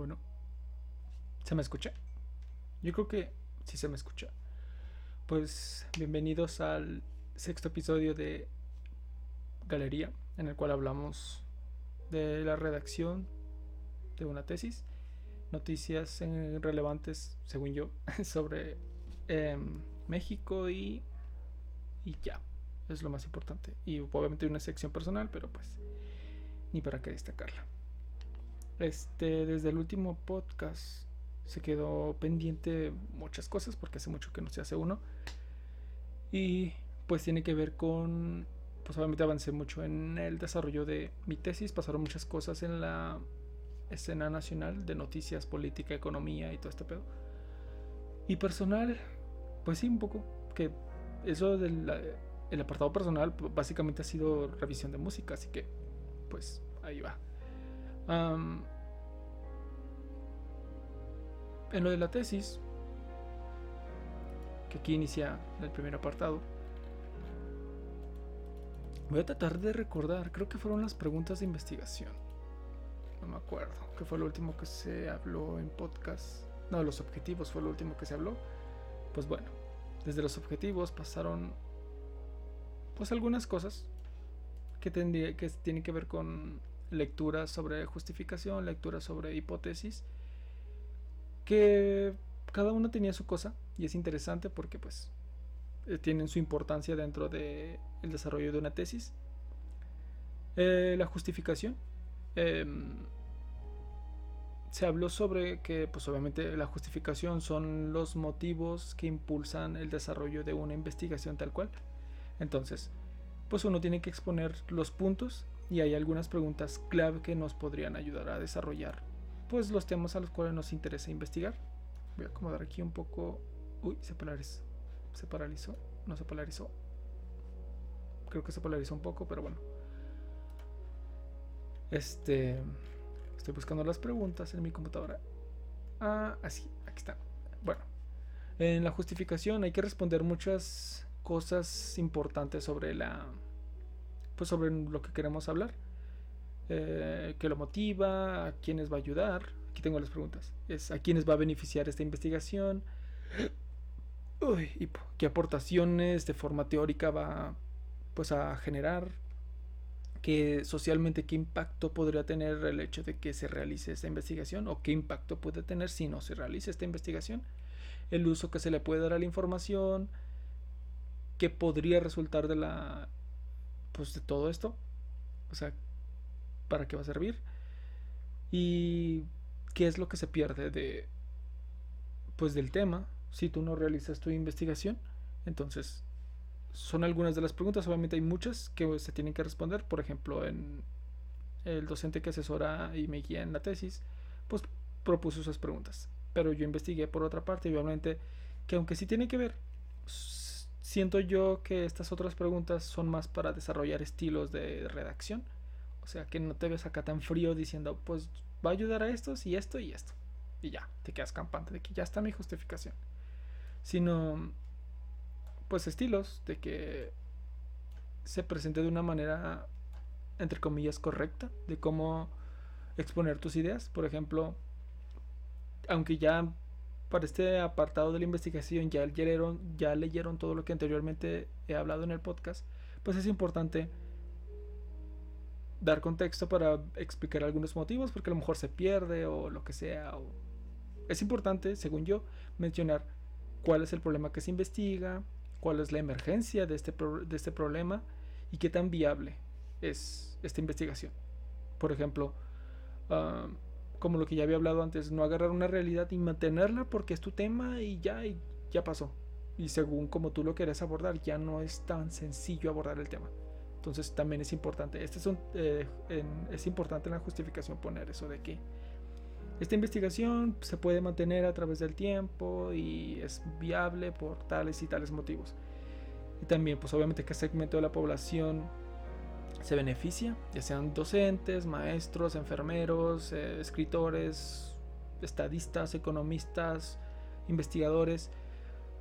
Bueno, ¿se me escucha? Yo creo que sí se me escucha. Pues bienvenidos al sexto episodio de Galería, en el cual hablamos de la redacción de una tesis, noticias relevantes, según yo, sobre em, México y, y ya, es lo más importante. Y obviamente una sección personal, pero pues ni para qué destacarla. Este, desde el último podcast se quedó pendiente muchas cosas porque hace mucho que no se hace uno. Y pues tiene que ver con, pues obviamente avancé mucho en el desarrollo de mi tesis, pasaron muchas cosas en la escena nacional de noticias, política, economía y todo este pedo. Y personal, pues sí, un poco, que eso del el apartado personal básicamente ha sido revisión de música, así que pues ahí va en lo de la tesis, que aquí inicia el primer apartado, voy a tratar de recordar, creo que fueron las preguntas de investigación. No me acuerdo, que fue lo último que se habló en podcast. No, los objetivos fue lo último que se habló. Pues bueno, desde los objetivos pasaron pues algunas cosas que, que tienen que ver con lecturas sobre justificación, lecturas sobre hipótesis, que cada una tenía su cosa y es interesante porque pues eh, tienen su importancia dentro del el desarrollo de una tesis. Eh, la justificación. Em, se habló sobre que pues obviamente la justificación son los motivos que impulsan el desarrollo de una investigación tal cual. Entonces, pues uno tiene que exponer los puntos y hay algunas preguntas clave que nos podrían ayudar a desarrollar pues los temas a los cuales nos interesa investigar. Voy a acomodar aquí un poco. Uy, se polarizó. Se paralizó. No se polarizó. Creo que se polarizó un poco, pero bueno. Este. Estoy buscando las preguntas en mi computadora. Ah, así, aquí está. Bueno, en la justificación hay que responder muchas cosas importantes sobre la. Pues sobre lo que queremos hablar. Eh, qué lo motiva, a quiénes va a ayudar. Aquí tengo las preguntas. Es a quiénes va a beneficiar esta investigación. Uy, qué aportaciones de forma teórica va pues a generar. Que socialmente qué impacto podría tener el hecho de que se realice esta investigación o qué impacto puede tener si no se realiza esta investigación. El uso que se le puede dar a la información. ¿Qué podría resultar de la pues de todo esto? O sea, para qué va a servir y qué es lo que se pierde de pues del tema si tú no realizas tu investigación entonces son algunas de las preguntas. Obviamente hay muchas que se tienen que responder. Por ejemplo en el docente que asesora y me guía en la tesis pues propuso esas preguntas. Pero yo investigué por otra parte y obviamente que aunque sí tiene que ver siento yo que estas otras preguntas son más para desarrollar estilos de redacción o sea, que no te ves acá tan frío diciendo, pues va a ayudar a estos y esto y esto. Y ya, te quedas campante de que ya está mi justificación. Sino, pues estilos de que se presente de una manera, entre comillas, correcta, de cómo exponer tus ideas. Por ejemplo, aunque ya para este apartado de la investigación ya leyeron, ya leyeron todo lo que anteriormente he hablado en el podcast, pues es importante dar contexto para explicar algunos motivos, porque a lo mejor se pierde o lo que sea. Es importante, según yo, mencionar cuál es el problema que se investiga, cuál es la emergencia de este, de este problema y qué tan viable es esta investigación. Por ejemplo, ah, como lo que ya había hablado antes, no agarrar una realidad y mantenerla porque es tu tema y ya, y ya pasó. Y según como tú lo quieres abordar, ya no es tan sencillo abordar el tema. Entonces también es importante, este es, eh, es importante en la justificación poner eso de que esta investigación se puede mantener a través del tiempo y es viable por tales y tales motivos. Y también, pues obviamente, que segmento de la población se beneficia, ya sean docentes, maestros, enfermeros, eh, escritores, estadistas, economistas, investigadores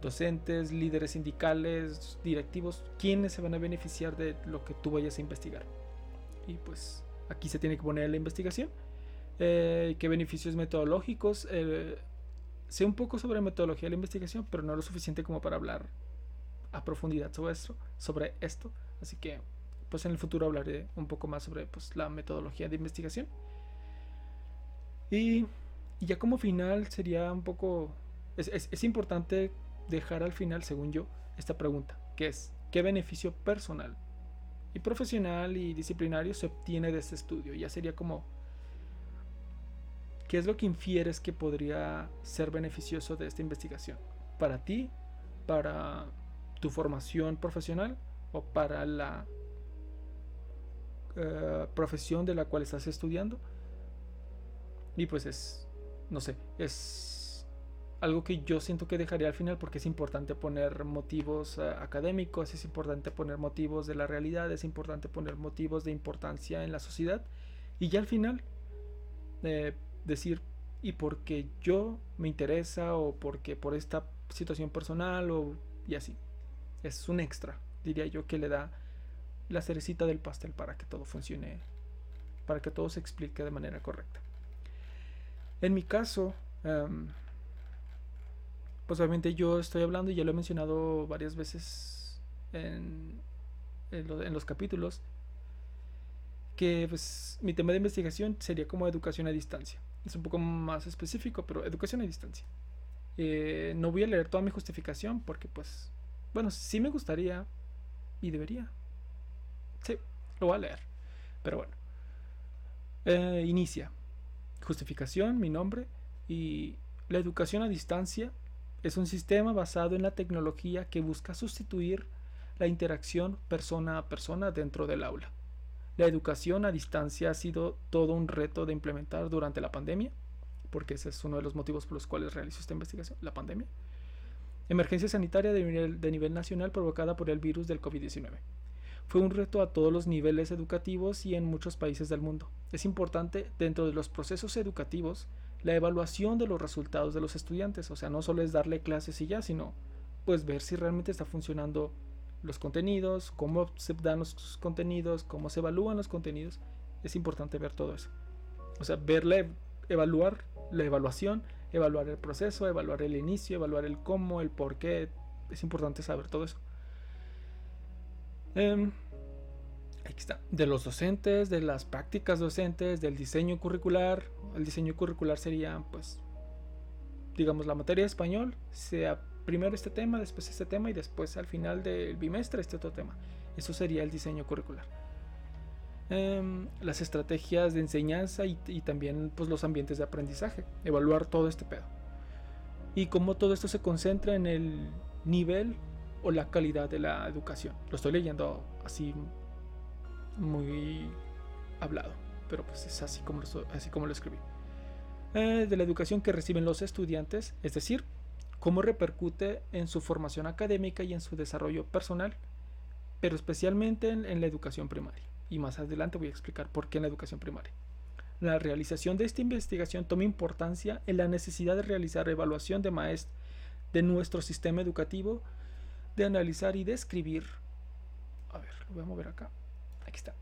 docentes, líderes sindicales, directivos, quienes se van a beneficiar de lo que tú vayas a investigar. Y pues aquí se tiene que poner la investigación. Eh, ¿Qué beneficios metodológicos? Eh, sé un poco sobre metodología de la investigación, pero no lo suficiente como para hablar a profundidad sobre esto, sobre esto. Así que, pues en el futuro hablaré un poco más sobre pues, la metodología de investigación. Y, ya como final sería un poco... Es, importante dejar al final, según yo, esta pregunta, que es, ¿qué beneficio personal y profesional y disciplinario se obtiene de este estudio? Ya sería como, ¿qué es lo que infieres que podría ser beneficioso de esta investigación? Para ti, para tu formación profesional o para la eh, profesión de la cual estás estudiando. Y pues es, no sé, es algo que yo siento que dejaría al final porque es importante poner motivos eh, académicos, es importante poner motivos de la realidad, es importante poner motivos de importancia en la sociedad. Y ya al final, eh, decir, y porque yo me interesa o porque por esta situación personal o y así es un extra, diría yo, que le da la cerecita del pastel para que todo funcione, para que todo se explique de manera correcta. En mi caso, em, pues obviamente yo estoy hablando y ya lo he mencionado varias veces en, en, los capítulos, que pues mi tema de investigación sería como educación a distancia. Es un poco más específico, pero educación a distancia. Eh, no voy a leer toda mi justificación porque pues bueno, sí me gustaría y debería. Sí, lo voy a leer. Pero bueno. Eh, inicia. Justificación, mi nombre. Y la educación a distancia es un sistema basado en la tecnología que busca sustituir la interacción persona a persona dentro del aula. La educación a distancia ha sido todo un reto de implementar durante la pandemia, porque ese es uno de los motivos por los cuales realizo esta investigación, la pandemia emergencia sanitaria de nivel, nacional provocada por el virus del COVID-19. Fue un reto a todos los niveles educativos y en muchos países del mundo. Es importante dentro de los procesos educativos la evaluación de los resultados de los estudiantes, o sea, no solo es darle clases y ya, sino pues ver si realmente está funcionando los contenidos, cómo se dan los contenidos, cómo se evalúan los contenidos. Es importante ver todo eso. O sea, verle, evaluar la evaluación evaluar el proceso, evaluar el inicio, evaluar el cómo, el por qué. Es importante saber todo eso. Em, aquí está. De los docentes, de las prácticas docentes, del diseño curricular. El diseño curricular sería, pues, digamos, la materia de español, sea primero este tema, después este tema y después al final del bimestre este otro tema. Eso sería el diseño curricular. Em, las estrategias de enseñanza y, también pues, los ambientes de aprendizaje, evaluar todo este pedo. Y cómo todo esto se concentra en el nivel o la calidad de la educación. Lo estoy leyendo así muy hablado, pero pues es así como lo, escribí. Eh, de la educación que reciben los estudiantes, es decir, cómo repercute en su formación académica y en su desarrollo personal, pero especialmente en la educación primaria y más adelante voy a explicar por qué en la educación primaria. La realización de esta investigación toma importancia en la necesidad de realizar evaluación de maestros de nuestro sistema educativo, de analizar y describir. A ver, lo voy a mover acá. Aquí está.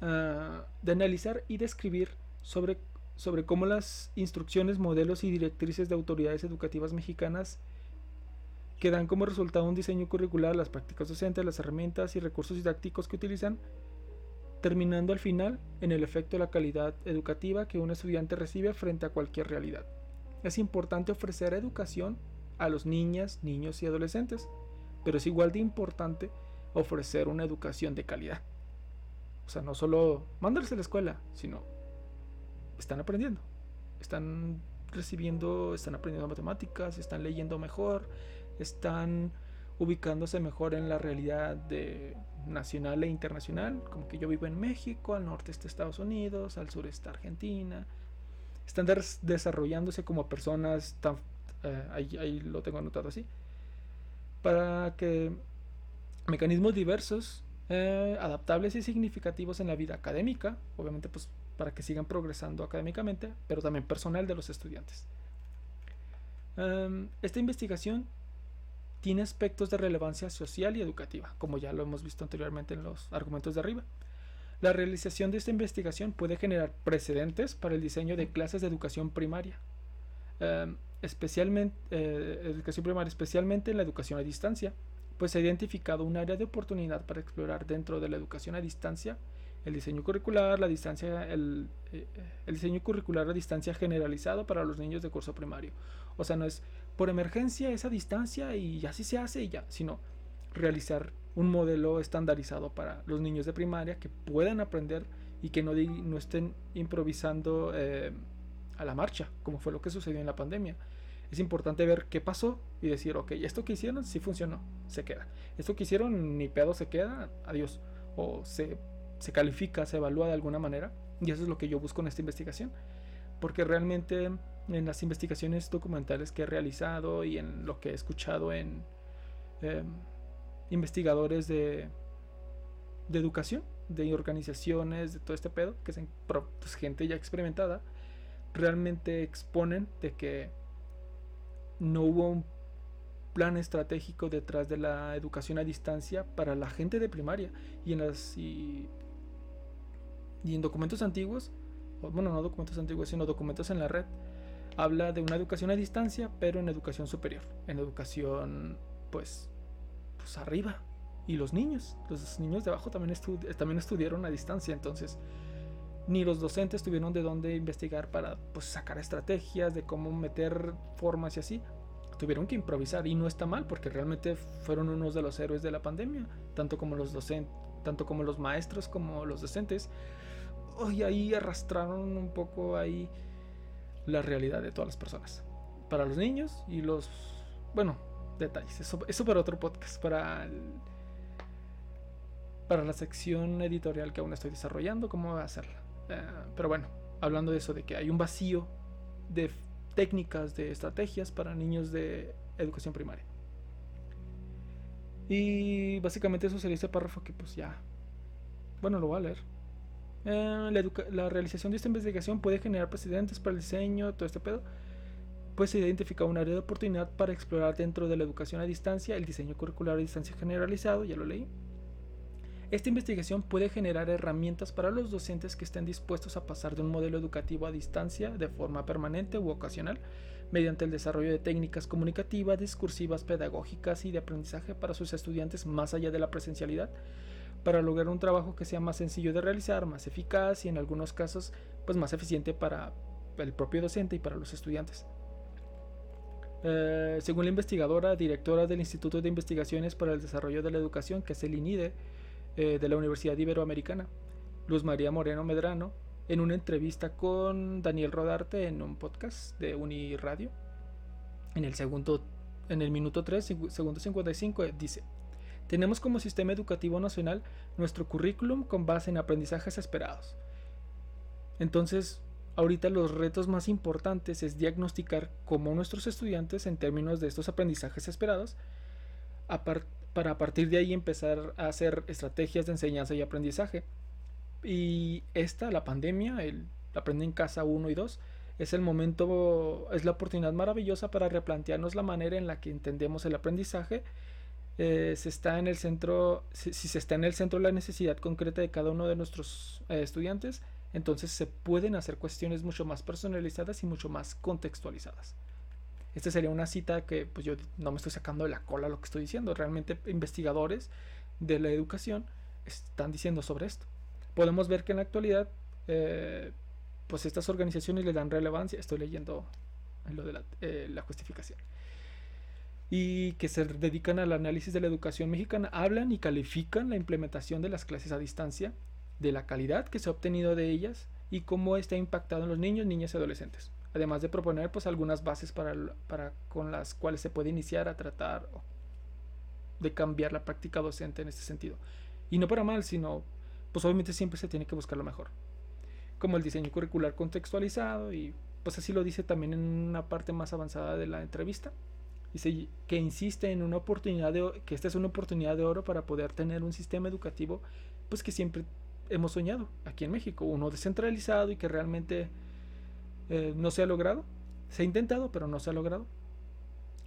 Ah, de analizar y describir sobre, sobre cómo las instrucciones, modelos y directrices de autoridades educativas mexicanas que dan como resultado un diseño curricular, las prácticas docentes, las herramientas y recursos didácticos que utilizan, terminando al final en el efecto de la calidad educativa que un estudiante recibe frente a cualquier realidad. Es importante ofrecer educación a los niñas, niños y adolescentes, pero es igual de importante ofrecer una educación de calidad. O sea, no solo mandarse a la escuela, sino están aprendiendo, están recibiendo, están aprendiendo matemáticas, están leyendo mejor, están ubicándose mejor en la realidad de nacional e internacional, como que yo vivo en México, al norte está Estados Unidos, al sur está Argentina. Están desarrollándose como personas, eh, ahí, lo tengo anotado así, para que mecanismos diversos, eh, adaptables y significativos en la vida académica, obviamente pues para que sigan progresando académicamente, pero también personal de los estudiantes. Em, esta investigación tiene aspectos de relevancia social y educativa, como ya lo hemos visto anteriormente en los argumentos de arriba. La realización de esta investigación puede generar precedentes para el diseño de clases de educación primaria, em, especialmente, eh, educación primaria, especialmente en la educación a distancia, pues se ha identificado un área de oportunidad para explorar dentro de la educación a distancia el diseño curricular, la distancia, el, eh, el, diseño curricular a distancia generalizado para los niños de curso primario. O sea, no es por emergencia esa distancia y así se hace y ya, sino realizar un modelo estandarizado para los niños de primaria que puedan aprender y que no, no estén improvisando eh, a la marcha, como fue lo que sucedió en la pandemia. Es importante ver qué pasó y decir, ok, esto que hicieron sí funcionó, se queda. Esto que hicieron ni pedo se queda, adiós. O se se califica, se evalúa de alguna manera. Y eso es lo que yo busco en esta investigación. Porque realmente en las investigaciones documentales que he realizado y en lo que he escuchado en em, investigadores de, de educación, de organizaciones, de todo este pedo, que es pues, gente ya experimentada, realmente exponen de que no hubo un plan estratégico detrás de la educación a distancia para la gente de primaria y en las y en documentos antiguos, bueno, no documentos antiguos, sino documentos en la red, habla de una educación a distancia, pero en educación superior, en educación, pues, pues arriba. Y los niños, los niños de abajo también, también estudiaron a distancia, entonces ni los docentes tuvieron de dónde investigar para pues, sacar estrategias de cómo meter formas y así. Tuvieron que improvisar y no está mal porque realmente fueron unos de los héroes de la pandemia, tanto como los docentes, tanto como los maestros como los docentes y ahí arrastraron un poco ahí la realidad de todas las personas. Para los niños y los... Bueno, detalles. Eso, eso para otro podcast. Para, para la sección editorial que aún estoy desarrollando, cómo va a hacerla. Eh, pero bueno, hablando de eso, de que hay un vacío de técnicas, de estrategias para niños de educación primaria. Y básicamente eso sería ese párrafo que pues ya... Bueno, lo voy a leer. Eh, la, realización de esta investigación puede generar precedentes para el diseño, todo este pedo. Pues se identifica un área de oportunidad para explorar dentro de la educación a distancia el diseño curricular a distancia generalizado, ya lo leí. Esta investigación puede generar herramientas para los docentes que estén dispuestos a pasar de un modelo educativo a distancia de forma permanente u ocasional, mediante el desarrollo de técnicas comunicativas, discursivas, pedagógicas y de aprendizaje para sus estudiantes más allá de la presencialidad, para lograr un trabajo que sea más sencillo de realizar, más eficaz y en algunos casos pues más eficiente para el propio docente y para los estudiantes. Eh, según la investigadora, directora del Instituto de Investigaciones para el Desarrollo de la Educación, que es el INIDE, eh, de la Universidad Iberoamericana, Luz María Moreno Medrano, en una entrevista con Daniel Rodarte en un podcast de Uniradio, en el segundo, en el minuto 3, segundo 55, dice, tenemos como sistema educativo nacional nuestro currículum con base en aprendizajes esperados. Entonces, ahorita los retos más importantes es diagnosticar cómo nuestros estudiantes en términos de estos aprendizajes esperados, para partir de ahí empezar a hacer estrategias de enseñanza y aprendizaje. Y esta, la pandemia, el Aprende en Casa 1 y 2, es el momento, es la oportunidad maravillosa para replantearnos la manera en la que entendemos el aprendizaje eh, se está en el centro, si, se está en el centro la necesidad concreta de cada uno de nuestros eh, estudiantes, entonces se pueden hacer cuestiones mucho más personalizadas y mucho más contextualizadas. Esta sería una cita que pues yo no me estoy sacando de la cola lo que estoy diciendo. Realmente investigadores de la educación están diciendo sobre esto. Podemos ver que en la actualidad eh, pues estas organizaciones le dan relevancia. Estoy leyendo lo de la, la justificación y que se dedican al análisis de la educación mexicana hablan y califican la implementación de las clases a distancia, de la calidad que se ha obtenido de ellas y cómo está impactado en los niños, niñas y adolescentes. Además de proponer pues algunas bases para, para con las cuales se puede iniciar a tratar de cambiar la práctica docente en este sentido. Y no para mal, sino pues obviamente siempre se tiene que buscar lo mejor. Como el diseño curricular contextualizado y pues así lo dice también en una parte más avanzada de la entrevista. Dice que insiste en una oportunidad de que esta es una oportunidad de oro para poder tener un sistema educativo pues que siempre hemos soñado aquí en México, uno descentralizado y que realmente eh, no se ha logrado. Se ha intentado, pero no se ha logrado.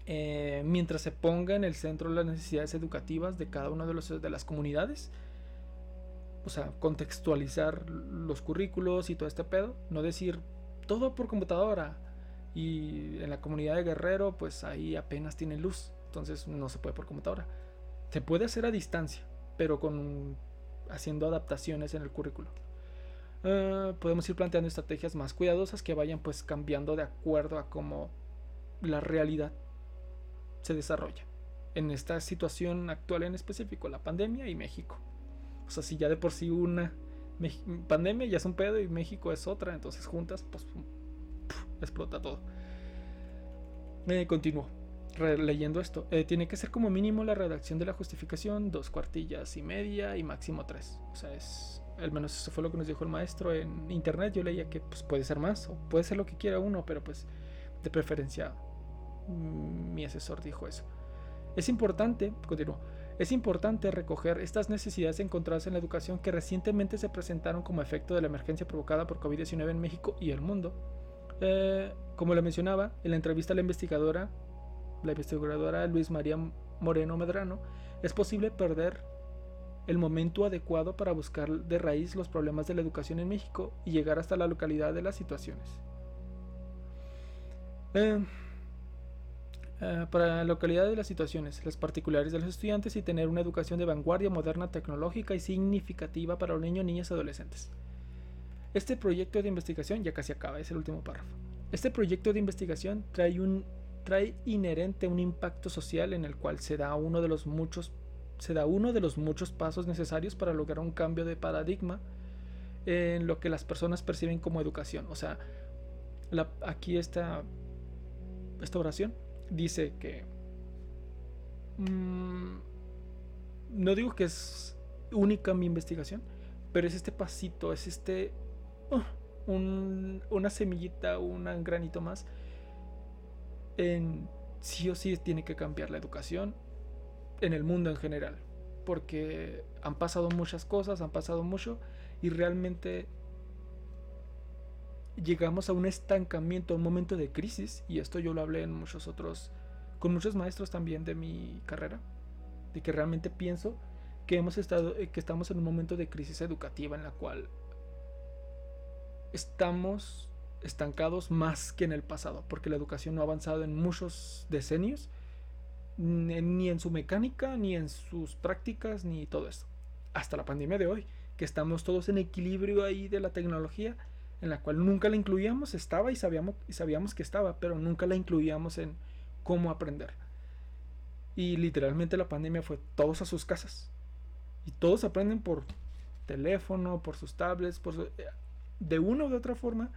Eh, mientras se ponga en el centro las necesidades educativas de cada una de, los, de las comunidades o sea, contextualizar los currículos y todo este pedo, no decir todo por computadora. Y en la comunidad de Guerrero, pues ahí apenas tiene luz, entonces no se puede por computadora. Se puede hacer a distancia, pero con haciendo adaptaciones en el currículo. Eh, podemos ir planteando estrategias más cuidadosas que vayan pues cambiando de acuerdo a cómo la realidad se desarrolla en esta situación actual en específico, la pandemia y México. O sea, si ya de por sí una pandemia ya es un pedo y México es otra, entonces juntas, pues explota todo. Me continúo leyendo esto. Eh, tiene que ser como mínimo la redacción de la justificación, dos cuartillas y media y máximo tres. O sea, es. Al menos eso fue lo que nos dijo el maestro en internet. Yo leía que pues, puede ser más o puede ser lo que quiera uno, pero pues de preferencia mm, mi asesor dijo eso. Es importante, continúo, es importante recoger estas necesidades encontradas en la educación que recientemente se presentaron como efecto de la emergencia provocada por COVID-19 en México y el mundo. Eh, como le mencionaba, en la entrevista a la investigadora, la investigadora Luis María Moreno Medrano, es posible perder el momento adecuado para buscar de raíz los problemas de la educación en México y llegar hasta la localidad de las situaciones. Eh, eh, para la localidad de las situaciones, las particulares de los estudiantes y tener una educación de vanguardia moderna, tecnológica y significativa para los niños, niñas y adolescentes. Este proyecto de investigación, ya casi acaba, es el último párrafo. Este proyecto de investigación trae, un, trae inherente un impacto social en el cual se da uno de los muchos se da uno de los muchos pasos necesarios para lograr un cambio de paradigma en lo que las personas perciben como educación. O sea, aquí está esta oración dice que... Mm, no digo que es única mi investigación, pero es este pasito, es este... Uh, una semillita, un granito más. En sí o sí tiene que cambiar la educación en el mundo en general. Porque han pasado muchas cosas, han pasado mucho y realmente llegamos a un estancamiento, a un momento de crisis, y esto yo lo hablé en muchos otros, con muchos maestros también de mi carrera, de que realmente pienso que hemos estado, eh, que estamos en un momento de crisis educativa en la cual estamos estancados más que en el pasado, porque la educación no ha avanzado en muchos decenios, ni en su mecánica, ni en sus prácticas, ni todo esto. Hasta la pandemia de hoy, que estamos todos en equilibrio ahí de la tecnología, en la cual nunca la incluíamos, estaba y sabíamos, y sabíamos que estaba, pero nunca la incluíamos en cómo aprender. Y literalmente la pandemia fue todos a sus casas. Y todos aprenden por teléfono, por sus tablets, por eh, de una u de otra forma,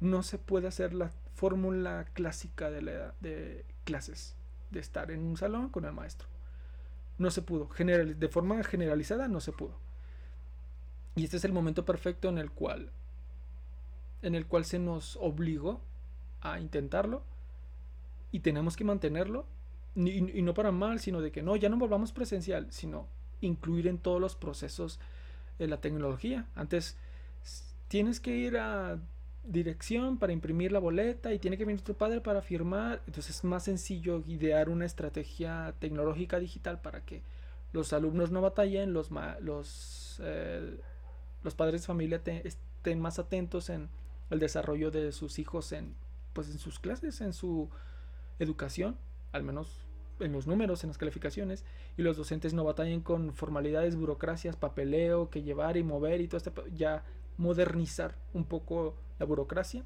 no se puede hacer la fórmula clásica de, la, de clases, de estar en un salón con el maestro. No se pudo. General, de forma generalizada no se pudo. Y este es el momento perfecto en el cual en el cual se nos obligó a intentarlo y tenemos que mantenerlo y, no para mal, sino de que no, ya no volvamos presencial, sino incluir en todos los procesos de la tecnología. Antes tienes que ir a dirección para imprimir la boleta y tiene que venir tu padre para firmar. Entonces es más sencillo idear una estrategia tecnológica digital para que los alumnos no batallen, los, los, eh, los padres de familia estén más atentos en el desarrollo de sus hijos en, pues, en sus clases, en su educación, al menos en los números, en las calificaciones, y los docentes no batallen con formalidades, burocracias, papeleo, que llevar y mover y todo este, ya modernizar un poco la burocracia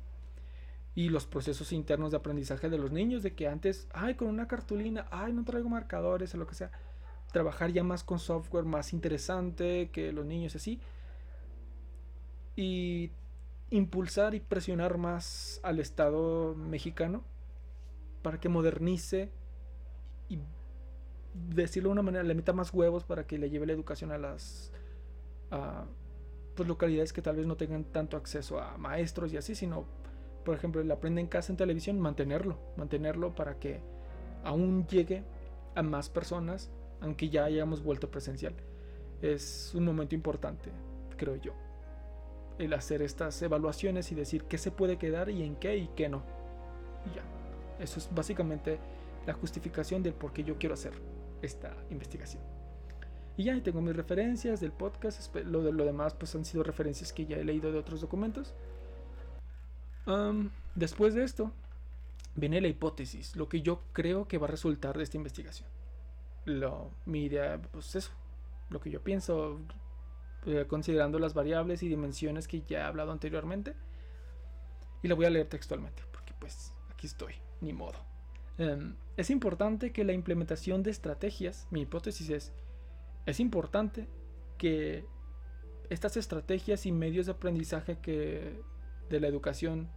y los procesos internos de aprendizaje de los niños, de que antes, ay, con una cartulina, ay, no traigo marcadores o lo que sea, trabajar ya más con software más interesante que los niños así. Y impulsar y presionar más al Estado mexicano para que modernice y decirlo de una manera, le meta más huevos para que le lleve la educación a las pues, localidades que tal vez no tengan tanto acceso a maestros y así, sino, por ejemplo, el aprende en casa en televisión, mantenerlo, mantenerlo para que aún llegue a más personas, aunque ya hayamos vuelto presencial. Es un momento importante, creo yo el hacer estas evaluaciones y decir qué se puede quedar y en qué y qué no. Y ya. Eso es básicamente la justificación del por qué yo quiero hacer esta investigación. Y ya, tengo mis referencias del podcast. Lo, de, lo demás pues han sido referencias que ya he leído de otros documentos. después de esto, viene la hipótesis, lo que yo creo que va a resultar de esta investigación. Lo, mi idea, pues eso, lo que yo pienso, eh, considerando las variables y dimensiones que ya he hablado anteriormente. Y la voy a leer textualmente, porque pues aquí estoy, ni modo. Em, es importante que la implementación de estrategias, mi hipótesis es, es importante que estas estrategias y medios de aprendizaje que de la educación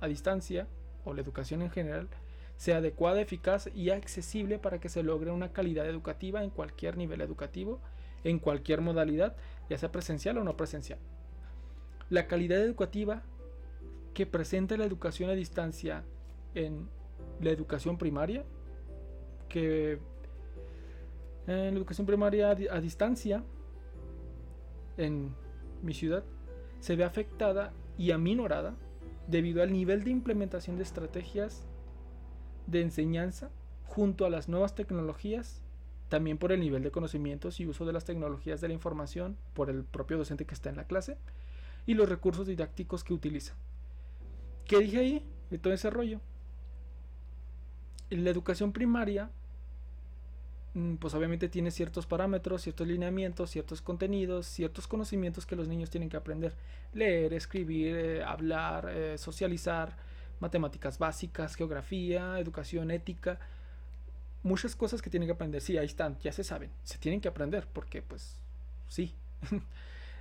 a distancia o la educación en general sea adecuada, eficaz y accesible para que se logre una calidad educativa en cualquier nivel educativo, en cualquier modalidad, ya sea presencial o no presencial. La calidad educativa que presenta la educación a distancia en la educación primaria, que en la educación primaria a distancia en mi ciudad se ve afectada y aminorada debido al nivel de implementación de estrategias de enseñanza junto a las nuevas tecnologías, también por el nivel de conocimientos y uso de las tecnologías de la información por el propio docente que está en la clase y los recursos didácticos que utiliza. ¿Qué dije ahí? De todo ese rollo la educación primaria, pues obviamente tiene ciertos parámetros, ciertos lineamientos, ciertos contenidos, ciertos conocimientos que los niños tienen que aprender. Leer, escribir, eh, hablar, eh, socializar, matemáticas básicas, geografía, educación ética. Muchas cosas que tienen que aprender. Sí, ahí están, ya se saben. Se tienen que aprender porque pues sí.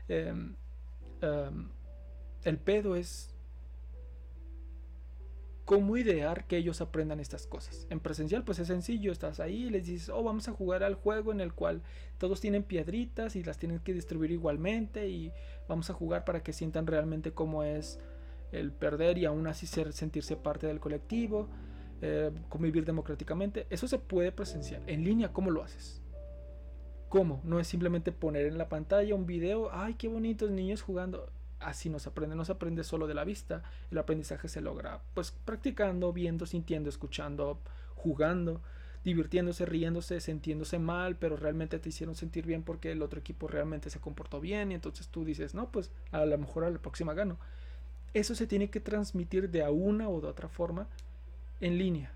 Em, em, el pedo es cómo idear que ellos aprendan estas cosas. En presencial pues es sencillo, estás ahí y les dices, oh, vamos a jugar al juego en el cual todos tienen piedritas y las tienen que distribuir igualmente y vamos a jugar para que sientan realmente cómo es el perder y aún así ser, sentirse parte del colectivo, eh, convivir democráticamente. Eso se puede presencial. En línea, ¿cómo lo haces? ¿Cómo? No es simplemente poner en la pantalla un video, ay, qué bonitos niños jugando así no se aprende, no se aprende solo de la vista, el aprendizaje se logra pues practicando, viendo, sintiendo, escuchando, jugando, divirtiéndose, riéndose, sintiéndose mal, pero realmente te hicieron sentir bien porque el otro equipo realmente se comportó bien y entonces tú dices, no, pues a lo mejor a la próxima gano. Eso se tiene que transmitir de una o de otra forma en línea.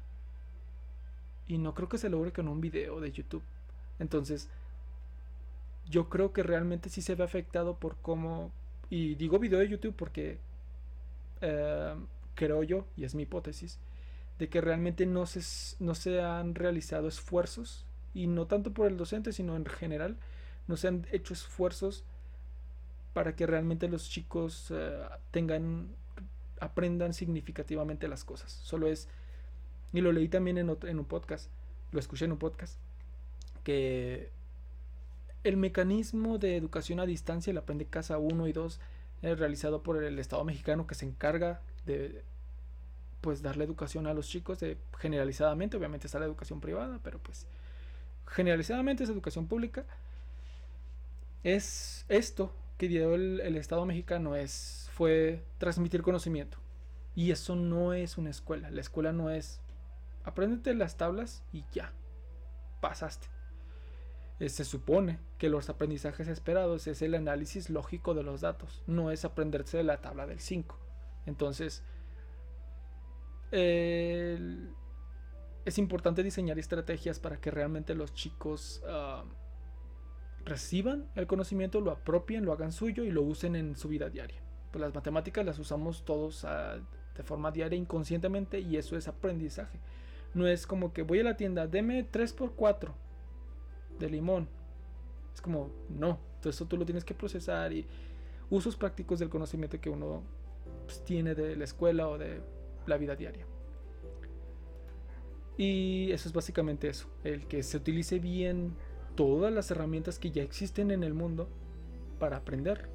Y no creo que se logre con un video de YouTube. Entonces, yo creo que realmente sí se ve afectado por cómo y digo video de YouTube porque eh, creo yo, y es mi hipótesis, de que realmente no se, no se han realizado esfuerzos, y no tanto por el docente, sino en general, no se han hecho esfuerzos para que realmente los chicos eh, tengan, aprendan significativamente las cosas. Solo es, y lo leí también en, en un podcast, lo escuché en un podcast, que el mecanismo de educación a distancia, el Aprende Casa 1 y 2, es realizado por el Estado mexicano que se encarga de pues darle educación a los chicos generalizadamente, obviamente está la educación privada, pero pues generalizadamente es educación pública. Es esto que dio el, el Estado mexicano es fue transmitir conocimiento. Y eso no es una escuela. La escuela no es apréndete las tablas y ya. Pasaste. Eh, se supone que los aprendizajes esperados es el análisis lógico de los datos, no es aprenderse de la tabla del 5. Entonces, es importante diseñar estrategias para que realmente los chicos ah, reciban el conocimiento, lo apropien, lo hagan suyo y lo usen en su vida diaria. Pues las matemáticas las usamos todos ah, de forma diaria inconscientemente y eso es aprendizaje. No es como que voy a la tienda, deme 3x4 de limón. Es como, no, todo eso tú lo tienes que procesar y usos prácticos del conocimiento que uno pues, tiene de la escuela o de la vida diaria. Y eso es básicamente eso, el que se utilice bien todas las herramientas que ya existen en el mundo para aprender.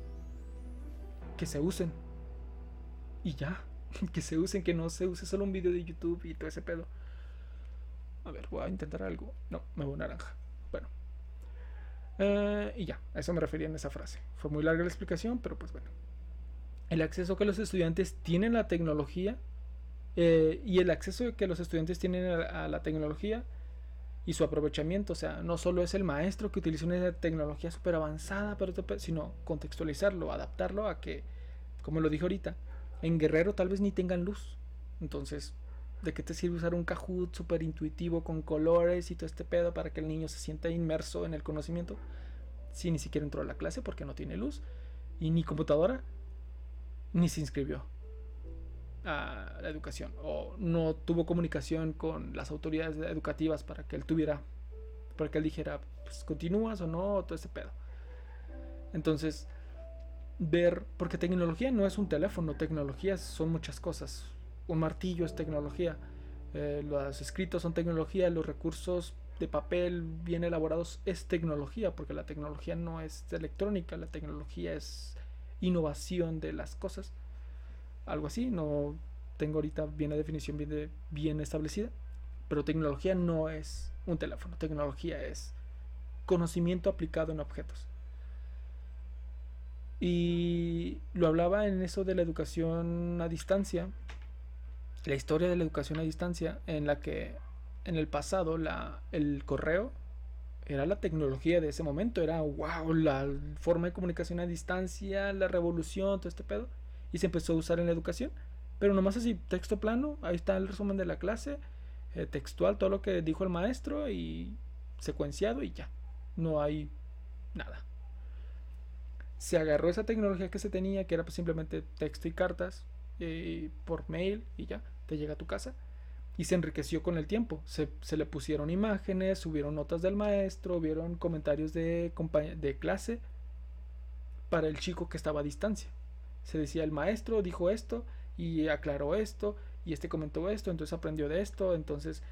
Que se usen. Y ya, que se usen, que no se use solo un video de YouTube y todo ese pedo. A ver, voy a intentar algo. No, me voy naranja. Eh, y ya, a eso me refería en esa frase. Fue muy larga la explicación, pero pues bueno. El acceso que los estudiantes tienen a la tecnología eh, y el acceso que los estudiantes tienen a, la tecnología y su aprovechamiento. O sea, no solo es el maestro que utiliza una tecnología súper avanzada, pero, sino contextualizarlo, adaptarlo a que, como lo dije ahorita, en Guerrero tal vez ni tengan luz. Entonces, ¿de qué te sirve usar un Kahoot súper intuitivo con colores y todo este pedo para que el niño se sienta inmerso en el conocimiento? Si ni siquiera entró a la clase porque no tiene luz y ni computadora, ni se inscribió a la educación o no tuvo comunicación con las autoridades educativas para que él tuviera, para que él dijera, pues continúas o no, todo ese pedo. Entonces, ver, porque tecnología no es un teléfono, tecnología son muchas cosas. Un martillo es tecnología, eh, los escritos son tecnología, los recursos de papel bien elaborados es tecnología, porque la tecnología no es electrónica, la tecnología es innovación de las cosas algo así, no tengo ahorita bien la definición bien, bien establecida, pero tecnología no es un teléfono, tecnología es conocimiento aplicado en objetos. Y lo hablaba en eso de la educación a distancia, la historia de la educación a distancia, en la que en el pasado la, el correo era la tecnología de ese momento, era wow, la forma de comunicación a distancia, la revolución, todo este pedo y se empezó a usar en la educación. Pero nomás así, texto plano, ahí está el resumen de la clase, eh, textual, todo lo que dijo el maestro y secuenciado y ya. No hay nada. Se agarró esa tecnología que se tenía, que era pues simplemente texto y cartas por mail y ya, te llega a tu casa. Y se enriqueció con el tiempo. Se, se le pusieron imágenes, subieron notas del maestro, vieron comentarios de, de clase para el chico que estaba a distancia se decía el maestro dijo esto y aclaró esto y este comentó esto, entonces aprendió de esto, entonces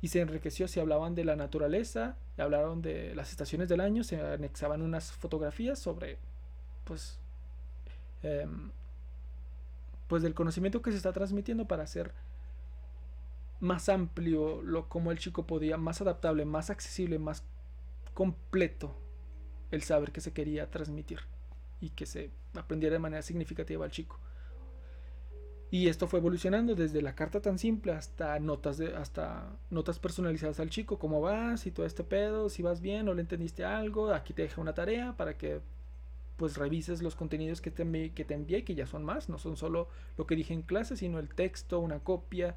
y se enriqueció si hablaban de la naturaleza, hablaron de las estaciones del año, se anexaban unas fotografías sobre pues em, pues del conocimiento que se está transmitiendo para hacer más amplio lo como el chico podía, más adaptable, más accesible, más completo el saber que se quería transmitir y que se aprendiera de manera significativa al chico. Y esto fue evolucionando desde la carta tan simple hasta notas de, hasta notas personalizadas al chico, cómo vas y todo este pedo, si vas bien o le entendiste algo, aquí te deja una tarea para que pues revises los contenidos que te, envié, que te envié, que ya son más, no son solo lo que dije en clase, sino el texto, una copia.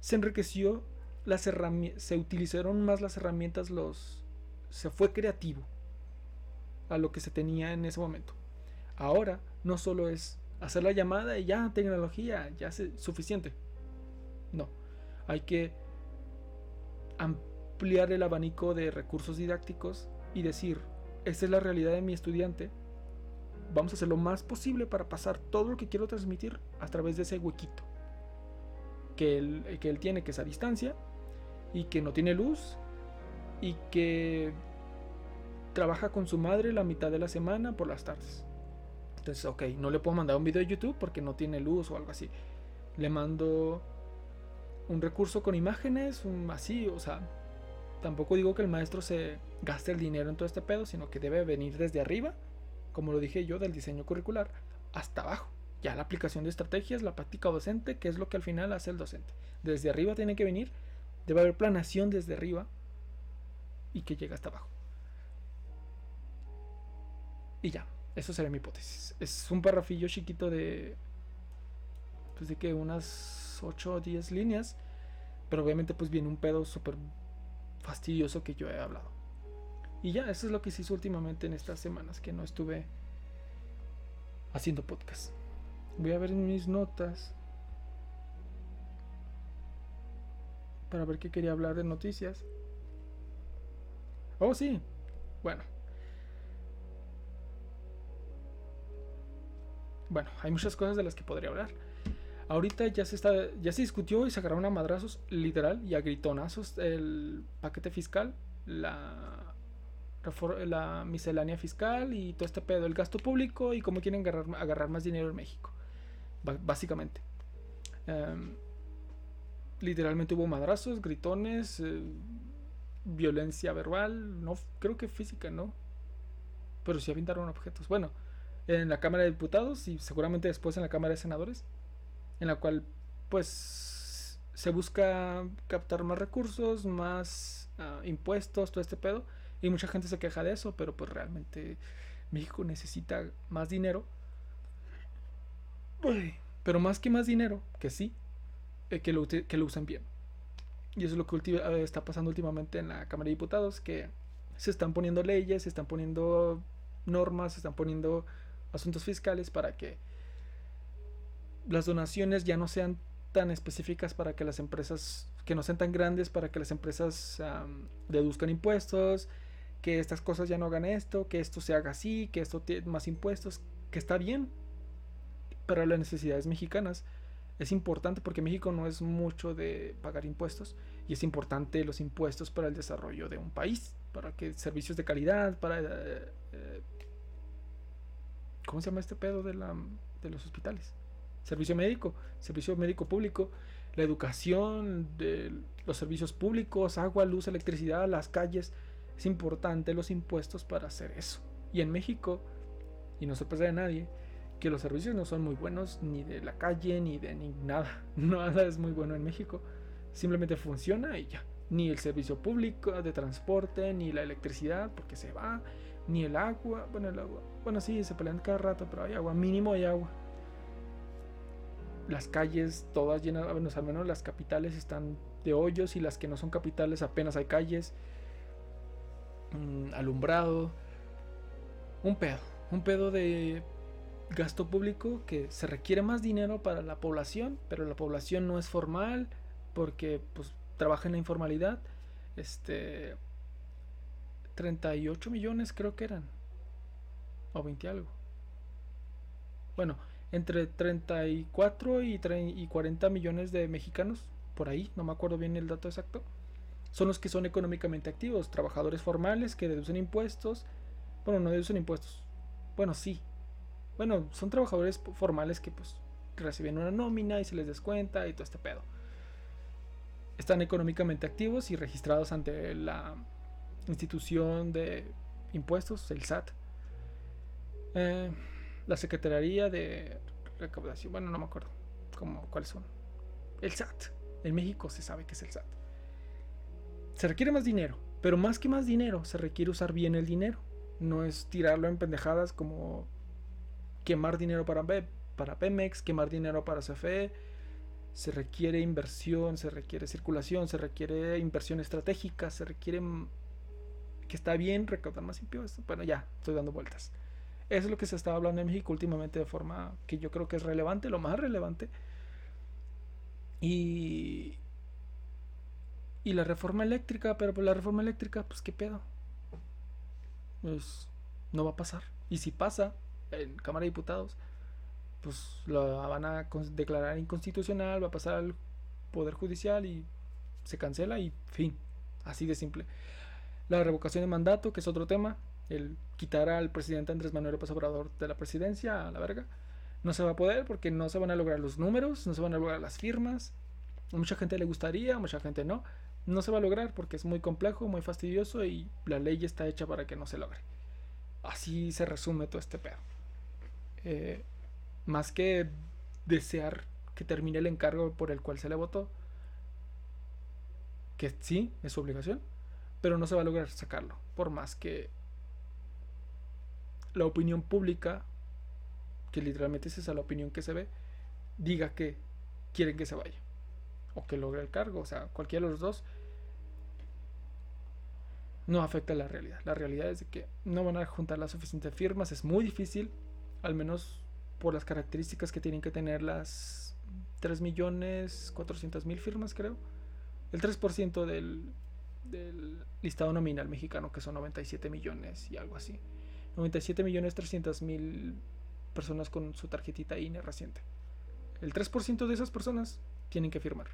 Se enriqueció, las se utilizaron más las herramientas, los se fue creativo a lo que se tenía en ese momento. Ahora no solo es hacer la llamada y ya tecnología, ya es suficiente. No, hay que ampliar el abanico de recursos didácticos y decir, esta es la realidad de mi estudiante. Vamos a hacer lo más posible para pasar todo lo que quiero transmitir a través de ese huequito que él, que él tiene, que es a distancia, y que no tiene luz, y que trabaja con su madre la mitad de la semana por las tardes. Entonces, ok, no le puedo mandar un video de YouTube porque no tiene luz o algo así. Le mando un recurso con imágenes, un así, o sea, tampoco digo que el maestro se gaste el dinero en todo este pedo, sino que debe venir desde arriba, como lo dije yo, del diseño curricular, hasta abajo. Ya la aplicación de estrategias, la práctica docente, que es lo que al final hace el docente. Desde arriba tiene que venir, debe haber planación desde arriba y que llegue hasta abajo. Y ya, eso sería mi hipótesis. Es un parrafillo chiquito de. Pues de que unas 8 o 10 líneas. Pero obviamente, pues viene un pedo súper fastidioso que yo he hablado. Y ya, eso es lo que se hizo últimamente en estas semanas que no estuve haciendo podcast. Voy a ver mis notas. Para ver qué quería hablar de noticias. Oh, sí. Bueno. Bueno, hay muchas cosas de las que podría hablar. Ahorita ya se está, ya se discutió y se agarraron a madrazos, literal, y a gritonazos el paquete fiscal, la, la miscelánea fiscal y todo este pedo, el gasto público y cómo quieren agarrar, más dinero en México, básicamente. Em, literalmente hubo madrazos, gritones, eh, violencia verbal, no creo que física, no, pero sí aventaron objetos. Bueno, en la Cámara de Diputados y seguramente después en la Cámara de Senadores, en la cual pues se busca captar más recursos, más ah, impuestos, todo este pedo. Y mucha gente se queja de eso, pero pues realmente México necesita más dinero. Pero más que más dinero, que sí, eh, que, lo, que lo usen bien. Y eso es lo que eh, está pasando últimamente en la Cámara de Diputados, que se están poniendo leyes, se están poniendo normas, se están poniendo asuntos fiscales para que las donaciones ya no sean tan específicas para que las empresas, que no sean tan grandes para que las empresas deduzcan impuestos, que estas cosas ya no hagan esto, que esto se haga así, que esto tiene más impuestos, que está bien para las necesidades mexicanas. Es importante porque México no es mucho de pagar impuestos y es importante los impuestos para el desarrollo de un país, para que servicios de calidad, para... Eh, eh, ¿Cómo se llama este pedo de, la, de los hospitales? Servicio médico, servicio médico público, la educación, los servicios públicos, agua, luz, electricidad, las calles. Es importante los impuestos para hacer eso. Y en México, y no sorprende a nadie, que los servicios no son muy buenos ni de la calle ni de ni nada. Nada es muy bueno en México. Simplemente funciona y ya. Ni el servicio público de transporte, ni la electricidad, porque se va, ni el agua. Bueno, el agua. Bueno, sí, se pelean cada rato, pero hay agua. Mínimo hay agua. Las calles todas llenas, bueno, al menos las capitales están de hoyos y las que no son capitales apenas hay calles. Mm, alumbrado. Un pedo. Un pedo de gasto público que se requiere más dinero para la población, pero la población no es formal porque pues trabaja en la informalidad. Este 38 millones creo que eran o 20 algo. Bueno, entre 34 y, y 40 millones de mexicanos, por ahí, no me acuerdo bien el dato exacto, son los que son económicamente activos, trabajadores formales que deducen impuestos. Bueno, no deducen impuestos. Bueno, sí, bueno, son trabajadores formales que pues reciben una nómina y se les descuenta y todo este pedo. Están económicamente activos y registrados ante la institución de impuestos, el SAT. Eh, la Secretaría de Recaudación, bueno, no me acuerdo cómo, cuáles son. El SAT. En México se sabe que es el SAT. Se requiere más dinero, pero más que más dinero, se requiere usar bien el dinero. No es tirarlo en pendejadas como quemar dinero para, para Pemex, quemar dinero para CFE. Se requiere inversión, se requiere circulación, se requiere inversión estratégica, se requiere que está bien recaudar más impuestos. Bueno, ya, estoy dando vueltas. Eso es lo que se estaba hablando en México últimamente de forma que yo creo que es relevante, lo más relevante. Y, y la reforma eléctrica, pero pues la reforma eléctrica, pues qué pedo. Pues no va a pasar. Y si pasa, en Cámara de Diputados, pues la van a declarar inconstitucional, va a pasar al Poder Judicial y se cancela y fin. Así de simple. La revocación de mandato, que es otro tema, el quitar al presidente Andrés Manuel López Obrador de la presidencia a la verga, no se va a poder porque no se van a lograr los números, no se van a lograr las firmas. Mucha gente le gustaría, mucha gente no. No se va a lograr porque es muy complejo, muy fastidioso y la ley está hecha para que no se logre. Así se resume todo este pedo. Eh, más que desear que termine el encargo por el cual se le votó, que sí, es su obligación, pero no se va a lograr sacarlo, por más que la opinión pública, que literalmente es esa la opinión que se ve, diga que quieren que se vaya, o que logre el cargo, o sea, cualquiera de los dos, no afecta a la realidad. La realidad es que no van a juntar las suficientes firmas, es muy difícil, al menos por las características que tienen que tener las 3.400.000 firmas, creo. El 3% del, del listado nominal mexicano, que son 97 millones y algo así. 97 millones 300 mil personas con su tarjetita INE reciente. El 3% de esas personas tienen que firmar.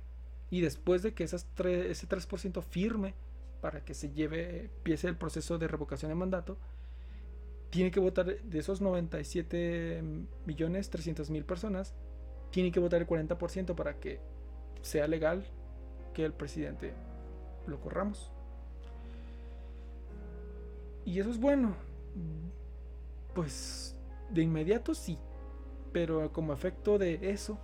Y después de que esas ese 3% firme para que se lleve, empiece el proceso de revocación de mandato, tiene que votar de esos 97 millones 300 mil personas, tiene que votar el 40% para que sea legal que el presidente lo corramos. Y eso es bueno. Pues de inmediato sí, pero como efecto de eso,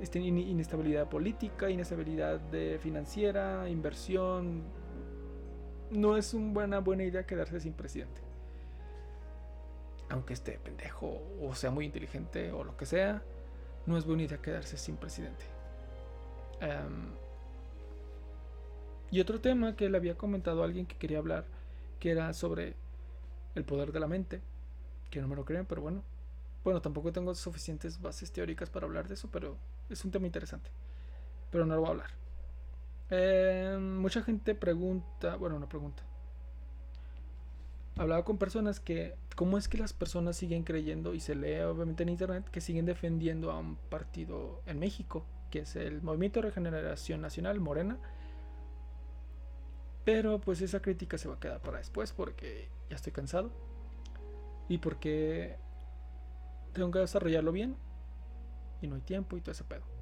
este inestabilidad política, inestabilidad de financiera, inversión, no es una buena, buena idea quedarse sin presidente. Aunque esté pendejo o sea muy inteligente o lo que sea, no es buena idea quedarse sin presidente. Em, y otro tema que le había comentado a alguien que quería hablar, que era sobre el poder de la mente, que no me lo creen, pero bueno. Bueno, tampoco tengo suficientes bases teóricas para hablar de eso, pero es un tema interesante. Pero no lo voy a hablar. Em, mucha gente pregunta, bueno, no pregunta. Hablaba con personas que, ¿cómo es que las personas siguen creyendo y se lee obviamente en internet que siguen defendiendo a un partido en México, que es el Movimiento de Regeneración Nacional, Morena? Pero pues esa crítica se va a quedar para después porque ya estoy cansado y porque tengo que desarrollarlo bien y no hay tiempo y todo ese pedo.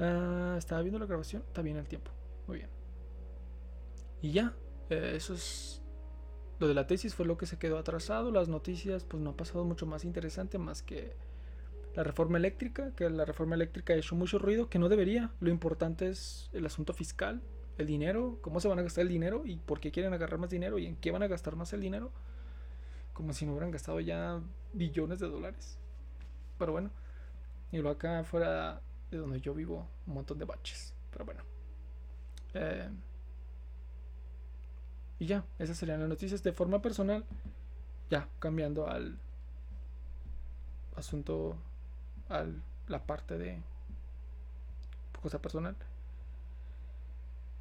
Ah, estaba viendo la grabación, está bien el tiempo, muy bien. Y ya, eh, eso es lo de la tesis fue lo que se quedó atrasado. Las noticias, pues no ha pasado mucho más interesante más que la reforma eléctrica, que la reforma eléctrica ha hecho mucho ruido, que no debería. Lo importante es el asunto fiscal, el dinero, cómo se van a gastar el dinero y por qué quieren agarrar más dinero y en qué van a gastar más el dinero como si no hubieran gastado ya billones de dólares. Pero bueno, y luego acá fuera de donde yo vivo, un montón de baches. Pero bueno. Eh, y ya, esas serían las noticias de forma personal. Ya, cambiando al asunto, a la parte de cosa personal.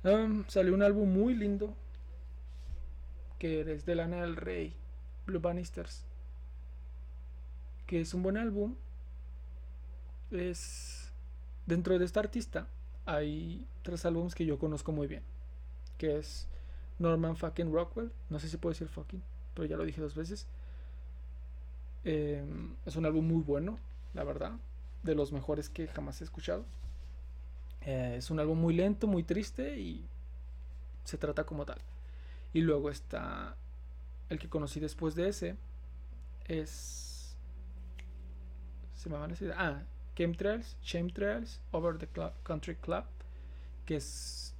Um, salió un álbum muy lindo que es de Lana del Rey Blue Bannisters, que es un buen álbum. Es dentro de esta artista hay tres álbumes que yo conozco muy bien, que es Norman fucking Rockwell, no sé si puedo decir fucking, pero ya lo dije dos veces. Em, es un álbum muy bueno, la verdad, de los mejores que jamás he escuchado. Eh, es un álbum muy lento, muy triste y se trata como tal. Y luego está el que conocí después de ese es. Se me van a decir. Ah, Chemtrails, Chemtrails, Over the Country Club, que es.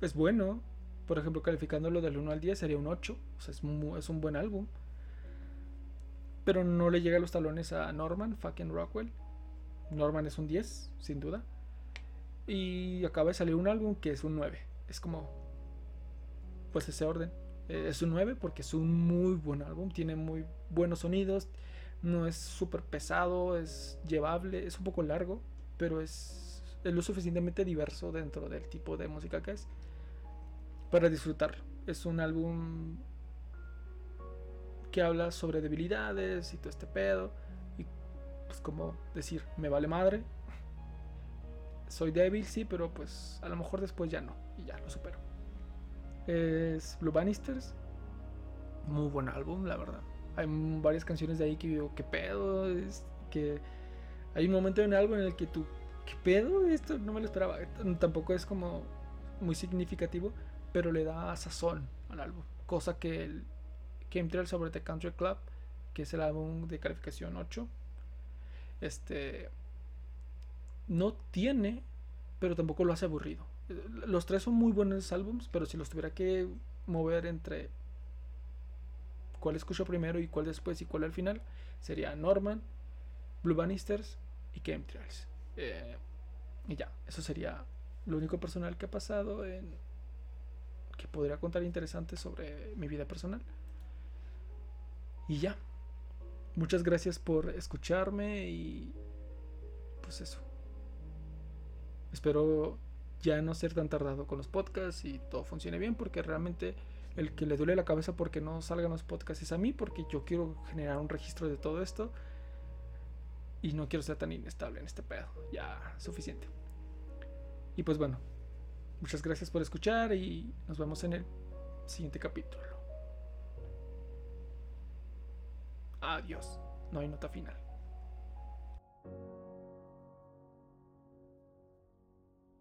Es bueno. Por ejemplo, calificándolo del 1 al 10 sería un 8. O sea, es, es un buen álbum. Pero no le llega a los talones a Norman, fucking Rockwell. Norman es un 10, sin duda. Y acaba de salir un álbum que es un 9. Es como pues ese orden. Eh, es un 9 porque es un muy buen álbum, tiene muy buenos sonidos, no es súper pesado, es llevable, es un poco largo, pero es, es lo suficientemente diverso dentro del tipo de música que es para disfrutar. Es un álbum que habla sobre debilidades y todo este pedo. Y pues como decir, me vale madre. Soy débil, sí, pero pues a lo mejor después ya no. Y ya lo supero es Blue Bannisters. Muy buen álbum, la verdad. Hay varias canciones de ahí que digo, ¿qué pedo? Es que hay un momento en álbum en el que tú, ¿qué pedo? Esto no me lo esperaba. Tampoco es como muy significativo, pero le da sazón al álbum. Cosa que el Chemtrail sobre The Country Club, que es el álbum de calificación 8, este no tiene, pero tampoco lo hace aburrido. Los tres son muy buenos álbums, pero si los tuviera que mover entre cuál escucho primero y cuál después y cuál al final, sería Norman, Blue Bannisters y Chemtrails. Eh, y ya, eso sería lo único personal que ha pasado en que podría contar interesante sobre mi vida personal. Y ya. Muchas gracias por escucharme y pues eso. Espero ya no ser tan tardado con los podcasts y todo funcione bien, porque realmente el que le duele la cabeza porque no salgan los podcasts es a mí, porque yo quiero generar un registro de todo esto y no quiero ser tan inestable en este pedo, ya suficiente. Y pues bueno, muchas gracias por escuchar y nos vemos en el siguiente capítulo. Adiós, no hay nota final.